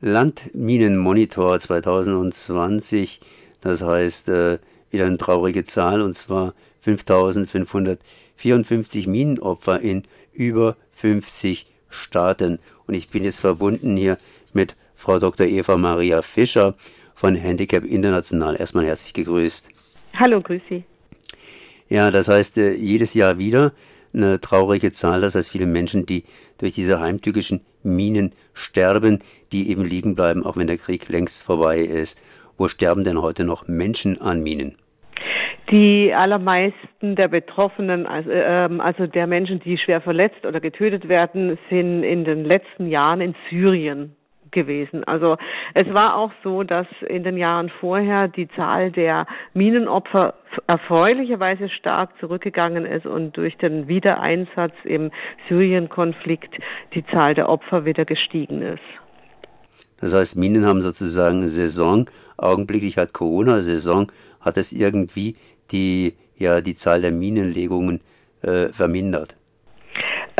Landminenmonitor 2020, das heißt äh, wieder eine traurige Zahl, und zwar 5554 Minenopfer in über 50 Staaten. Und ich bin jetzt verbunden hier mit Frau Dr. Eva Maria Fischer von Handicap International. Erstmal herzlich gegrüßt. Hallo, grüß Sie. Ja, das heißt, äh, jedes Jahr wieder eine traurige Zahl. Das heißt, viele Menschen, die durch diese heimtückischen Minen sterben, die eben liegen bleiben, auch wenn der Krieg längst vorbei ist. Wo sterben denn heute noch Menschen an Minen? Die allermeisten der Betroffenen, also, ähm, also der Menschen, die schwer verletzt oder getötet werden, sind in den letzten Jahren in Syrien gewesen. Also es war auch so, dass in den Jahren vorher die Zahl der Minenopfer erfreulicherweise stark zurückgegangen ist und durch den Wiedereinsatz im Syrien-Konflikt die Zahl der Opfer wieder gestiegen ist. Das heißt, Minen haben sozusagen Saison. Augenblicklich hat Corona-Saison, hat es irgendwie die, ja, die Zahl der Minenlegungen äh, vermindert.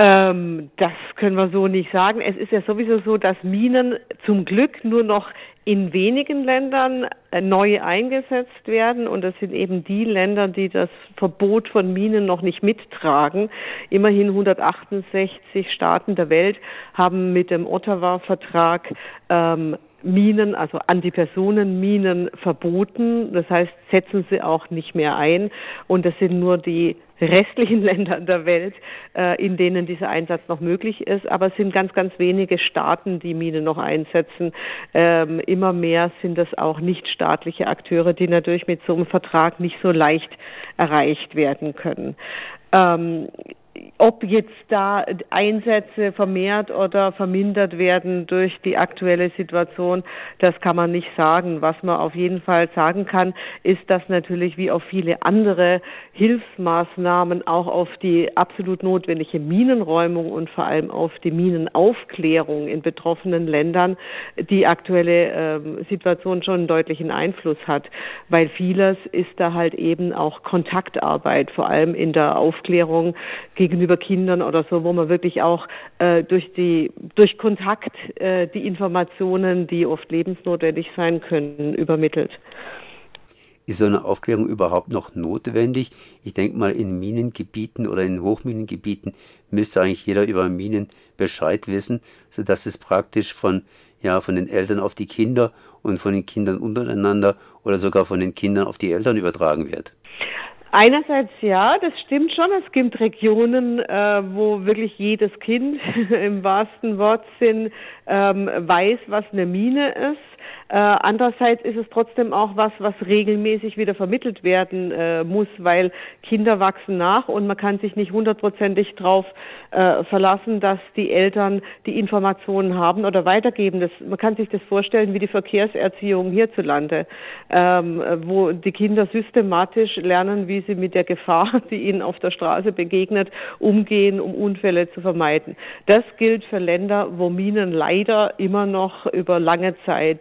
Ähm, das können wir so nicht sagen. Es ist ja sowieso so, dass Minen zum Glück nur noch in wenigen Ländern äh, neu eingesetzt werden und das sind eben die Länder, die das Verbot von Minen noch nicht mittragen. Immerhin 168 Staaten der Welt haben mit dem Ottawa-Vertrag ähm, Minen, also Antipersonenminen verboten. Das heißt, setzen sie auch nicht mehr ein. Und das sind nur die restlichen Länder der Welt, äh, in denen dieser Einsatz noch möglich ist. Aber es sind ganz, ganz wenige Staaten, die Minen noch einsetzen. Ähm, immer mehr sind es auch nichtstaatliche Akteure, die natürlich mit so einem Vertrag nicht so leicht erreicht werden können. Ähm, ob jetzt da Einsätze vermehrt oder vermindert werden durch die aktuelle Situation, das kann man nicht sagen. Was man auf jeden Fall sagen kann, ist, dass natürlich wie auf viele andere Hilfsmaßnahmen auch auf die absolut notwendige Minenräumung und vor allem auf die Minenaufklärung in betroffenen Ländern die aktuelle äh, Situation schon einen deutlichen Einfluss hat, weil vieles ist da halt eben auch Kontaktarbeit, vor allem in der Aufklärung gegenüber Kindern oder so, wo man wirklich auch äh, durch die durch Kontakt äh, die Informationen, die oft lebensnotwendig sein können, übermittelt. Ist so eine Aufklärung überhaupt noch notwendig? Ich denke mal, in Minengebieten oder in Hochminengebieten müsste eigentlich jeder über Minen Bescheid wissen, sodass es praktisch von, ja, von den Eltern auf die Kinder und von den Kindern untereinander oder sogar von den Kindern auf die Eltern übertragen wird. Einerseits ja, das stimmt schon. Es gibt Regionen, äh, wo wirklich jedes Kind im wahrsten Wortsinn ähm, weiß, was eine Mine ist. Äh, andererseits ist es trotzdem auch was, was regelmäßig wieder vermittelt werden äh, muss, weil Kinder wachsen nach und man kann sich nicht hundertprozentig darauf äh, verlassen, dass die Eltern die Informationen haben oder weitergeben. Das, man kann sich das vorstellen wie die Verkehrserziehung hierzulande, ähm, wo die Kinder systematisch lernen, wie sie mit der Gefahr, die ihnen auf der Straße begegnet, umgehen, um Unfälle zu vermeiden. Das gilt für Länder, wo Minen leider immer noch über lange Zeit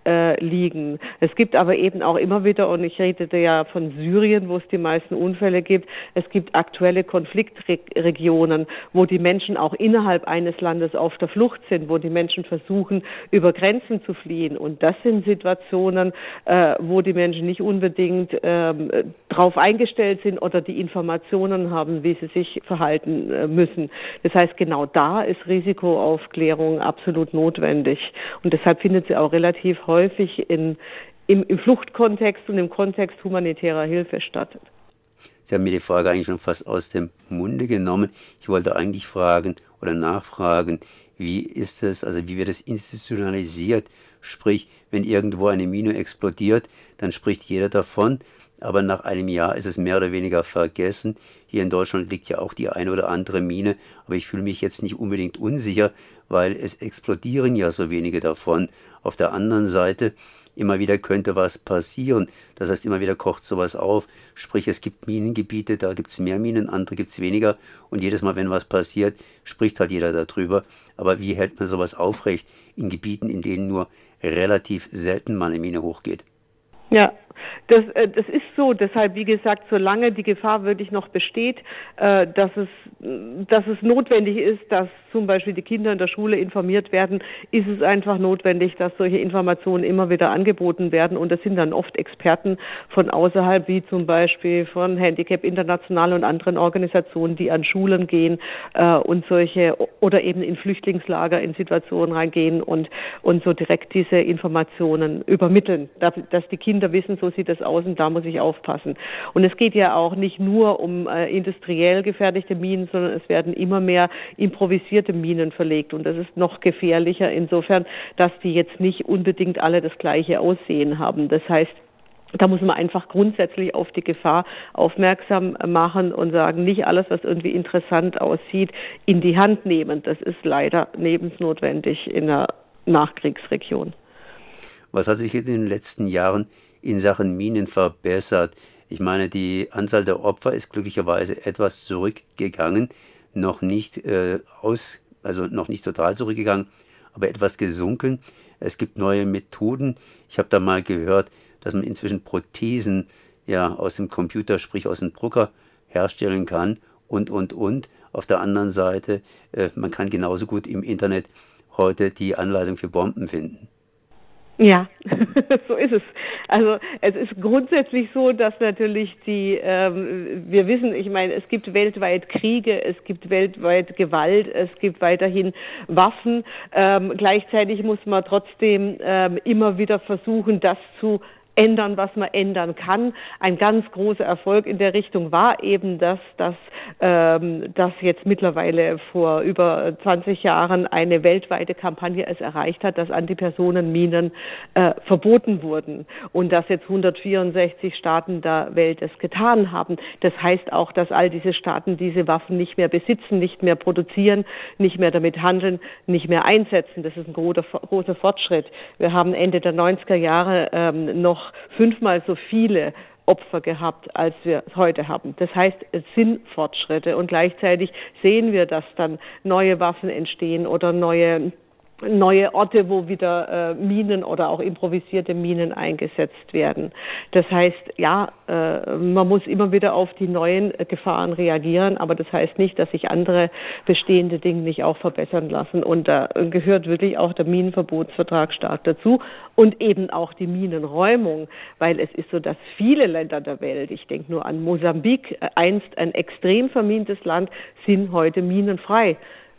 äh, liegen. Es gibt aber eben auch immer wieder, und ich redete ja von Syrien, wo es die meisten Unfälle gibt, es gibt aktuelle Konfliktregionen, wo die Menschen auch innerhalb eines Landes auf der Flucht sind, wo die Menschen versuchen, über Grenzen zu fliehen. Und das sind Situationen, äh, wo die Menschen nicht unbedingt ähm, darauf eingestellt sind oder die Informationen haben, wie sie sich verhalten äh, müssen. Das heißt, genau da ist Risikoaufklärung absolut notwendig. Und deshalb findet sie auch relativ häufig in, im, im Fluchtkontext und im Kontext humanitärer Hilfe statt. Sie haben mir die Frage eigentlich schon fast aus dem Munde genommen. Ich wollte eigentlich fragen oder nachfragen, wie ist es, also wie wird es institutionalisiert? Sprich, wenn irgendwo eine Mine explodiert, dann spricht jeder davon, aber nach einem Jahr ist es mehr oder weniger vergessen. Hier in Deutschland liegt ja auch die eine oder andere Mine, aber ich fühle mich jetzt nicht unbedingt unsicher, weil es explodieren ja so wenige davon. Auf der anderen Seite immer wieder könnte was passieren. Das heißt, immer wieder kocht sowas auf. Sprich, es gibt Minengebiete, da gibt es mehr Minen, andere gibt es weniger. Und jedes Mal, wenn was passiert, spricht halt jeder darüber. Aber wie hält man sowas aufrecht in Gebieten, in denen nur relativ selten mal eine Mine hochgeht? Ja, Das, äh, das ist so. Deshalb, wie gesagt, solange die Gefahr wirklich noch besteht, äh, dass es, dass es notwendig ist, dass zum Beispiel die Kinder in der Schule informiert werden, ist es einfach notwendig, dass solche Informationen immer wieder angeboten werden. Und das sind dann oft Experten von außerhalb, wie zum Beispiel von Handicap International und anderen Organisationen, die an Schulen gehen äh, und solche oder eben in Flüchtlingslager in Situationen reingehen und, und so direkt diese Informationen übermitteln, dass, dass die Kinder wissen, so sieht das aus und da muss ich aufpassen. Und es geht ja auch nicht nur um äh, industriell gefertigte Minen, sondern es werden immer mehr improvisierte Minen verlegt und das ist noch gefährlicher insofern, dass die jetzt nicht unbedingt alle das gleiche Aussehen haben. Das heißt, da muss man einfach grundsätzlich auf die Gefahr aufmerksam machen und sagen, nicht alles, was irgendwie interessant aussieht, in die Hand nehmen. Das ist leider lebensnotwendig in einer Nachkriegsregion. Was hat sich jetzt in den letzten Jahren in Sachen Minen verbessert? Ich meine, die Anzahl der Opfer ist glücklicherweise etwas zurückgegangen, noch nicht äh, aus, also noch nicht total zurückgegangen, aber etwas gesunken. Es gibt neue Methoden. Ich habe da mal gehört, dass man inzwischen Prothesen ja aus dem Computer, sprich aus dem Drucker herstellen kann und und und. Auf der anderen Seite, äh, man kann genauso gut im Internet heute die Anleitung für Bomben finden. Ja, so ist es. Also es ist grundsätzlich so, dass natürlich die, ähm, wir wissen, ich meine, es gibt weltweit Kriege, es gibt weltweit Gewalt, es gibt weiterhin Waffen. Ähm, gleichzeitig muss man trotzdem ähm, immer wieder versuchen, das zu ändern, was man ändern kann. Ein ganz großer Erfolg in der Richtung war eben, dass dass ähm, dass jetzt mittlerweile vor über 20 Jahren eine weltweite Kampagne es erreicht hat, dass Antipersonenminen äh, verboten wurden und dass jetzt 164 Staaten der Welt es getan haben. Das heißt auch, dass all diese Staaten diese Waffen nicht mehr besitzen, nicht mehr produzieren, nicht mehr damit handeln, nicht mehr einsetzen. Das ist ein großer, großer Fortschritt. Wir haben Ende der 90er Jahre ähm, noch noch fünfmal so viele Opfer gehabt, als wir heute haben. Das heißt, es sind Fortschritte und gleichzeitig sehen wir, dass dann neue Waffen entstehen oder neue neue Orte, wo wieder äh, Minen oder auch improvisierte Minen eingesetzt werden. Das heißt, ja, äh, man muss immer wieder auf die neuen äh, Gefahren reagieren, aber das heißt nicht, dass sich andere bestehende Dinge nicht auch verbessern lassen. Und da gehört wirklich auch der Minenverbotsvertrag stark dazu und eben auch die Minenräumung, weil es ist so, dass viele Länder der Welt, ich denke nur an Mosambik, äh, einst ein extrem vermintes Land, sind heute minenfrei.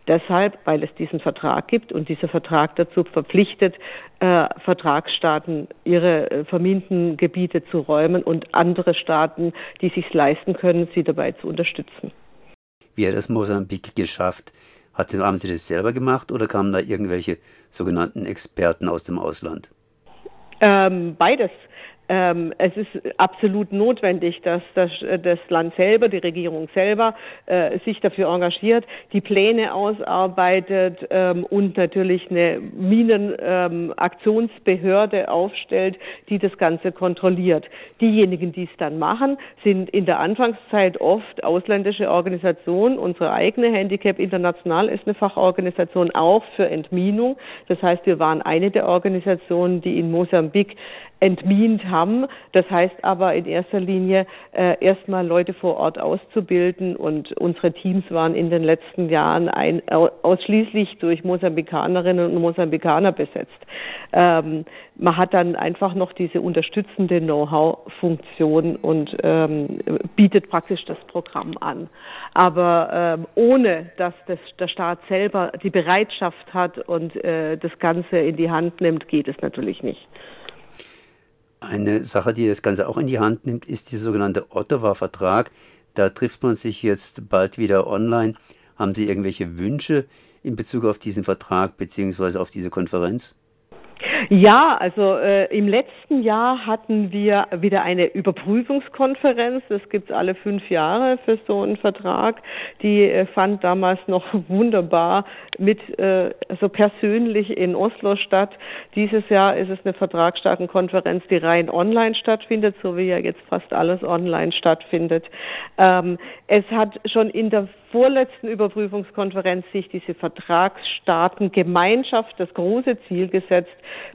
Deshalb, weil es diesen Vertrag gibt und dieser Vertrag dazu verpflichtet, äh, Vertragsstaaten ihre äh, verminten Gebiete zu räumen und andere Staaten, die sich leisten können, sie dabei zu unterstützen. Wie hat das Mosambik geschafft? Hat, haben Sie das selber gemacht oder kamen da irgendwelche sogenannten Experten aus dem Ausland? Ähm, beides ähm, es ist absolut notwendig, dass das, das, Land selber, die Regierung selber äh, sich dafür engagiert, die Pläne ausarbeitet ähm, und natürlich eine Minenaktionsbehörde ähm, aufstellt, die das Ganze kontrolliert. Diejenigen, die es dann machen, sind in der Anfangszeit oft ausländische Organisationen. Unsere eigene Handicap International ist eine Fachorganisation auch für Entminung. Das heißt, wir waren eine der Organisationen, die in Mosambik entmint haben. Das heißt aber in erster Linie äh, erstmal Leute vor Ort auszubilden und unsere Teams waren in den letzten Jahren ein, ausschließlich durch Mosambikanerinnen und Mosambikaner besetzt. Ähm, man hat dann einfach noch diese unterstützende Know-how-Funktion und ähm, bietet praktisch das Programm an. Aber ähm, ohne dass das, der Staat selber die Bereitschaft hat und äh, das Ganze in die Hand nimmt, geht es natürlich nicht. Eine Sache, die das Ganze auch in die Hand nimmt, ist der sogenannte Ottawa-Vertrag. Da trifft man sich jetzt bald wieder online. Haben Sie irgendwelche Wünsche in Bezug auf diesen Vertrag bzw. auf diese Konferenz? Ja, also äh, im letzten Jahr hatten wir wieder eine Überprüfungskonferenz. Das gibt's alle fünf Jahre für so einen Vertrag. Die äh, fand damals noch wunderbar mit äh, so persönlich in Oslo statt. Dieses Jahr ist es eine Vertragsstaatenkonferenz, die rein online stattfindet, so wie ja jetzt fast alles online stattfindet. Ähm, es hat schon in der vorletzten Überprüfungskonferenz sich diese Vertragsstaatengemeinschaft das große Ziel gesetzt,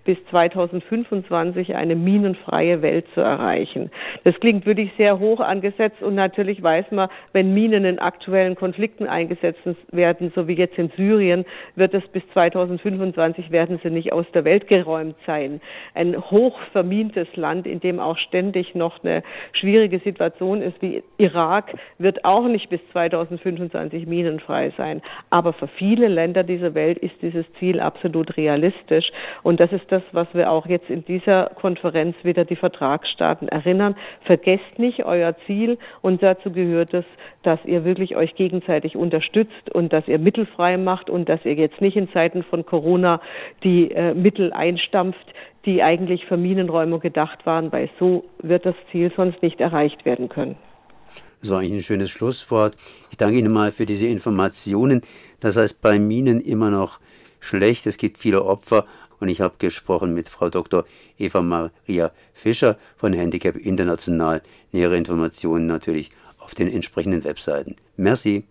bis 2025 eine minenfreie Welt zu erreichen. Das klingt wirklich sehr hoch angesetzt und natürlich weiß man, wenn Minen in aktuellen Konflikten eingesetzt werden, so wie jetzt in Syrien, wird es bis 2025 werden sie nicht aus der Welt geräumt sein. Ein hoch vermintes Land, in dem auch ständig noch eine schwierige Situation ist wie Irak, wird auch nicht bis 2025 minenfrei sein. Aber für viele Länder dieser Welt ist dieses Ziel absolut realistisch. Und das ist das, was wir auch jetzt in dieser Konferenz wieder die Vertragsstaaten erinnern. Vergesst nicht euer Ziel und dazu gehört es, dass ihr wirklich euch gegenseitig unterstützt und dass ihr mittelfrei macht und dass ihr jetzt nicht in Zeiten von Corona die äh, Mittel einstampft, die eigentlich für Minenräume gedacht waren, weil so wird das Ziel sonst nicht erreicht werden können. Das war eigentlich ein schönes Schlusswort. Ich danke Ihnen mal für diese Informationen. Das heißt, bei Minen immer noch schlecht. Es gibt viele Opfer. Und ich habe gesprochen mit Frau Dr. Eva Maria Fischer von Handicap International. Nähere Informationen natürlich auf den entsprechenden Webseiten. Merci.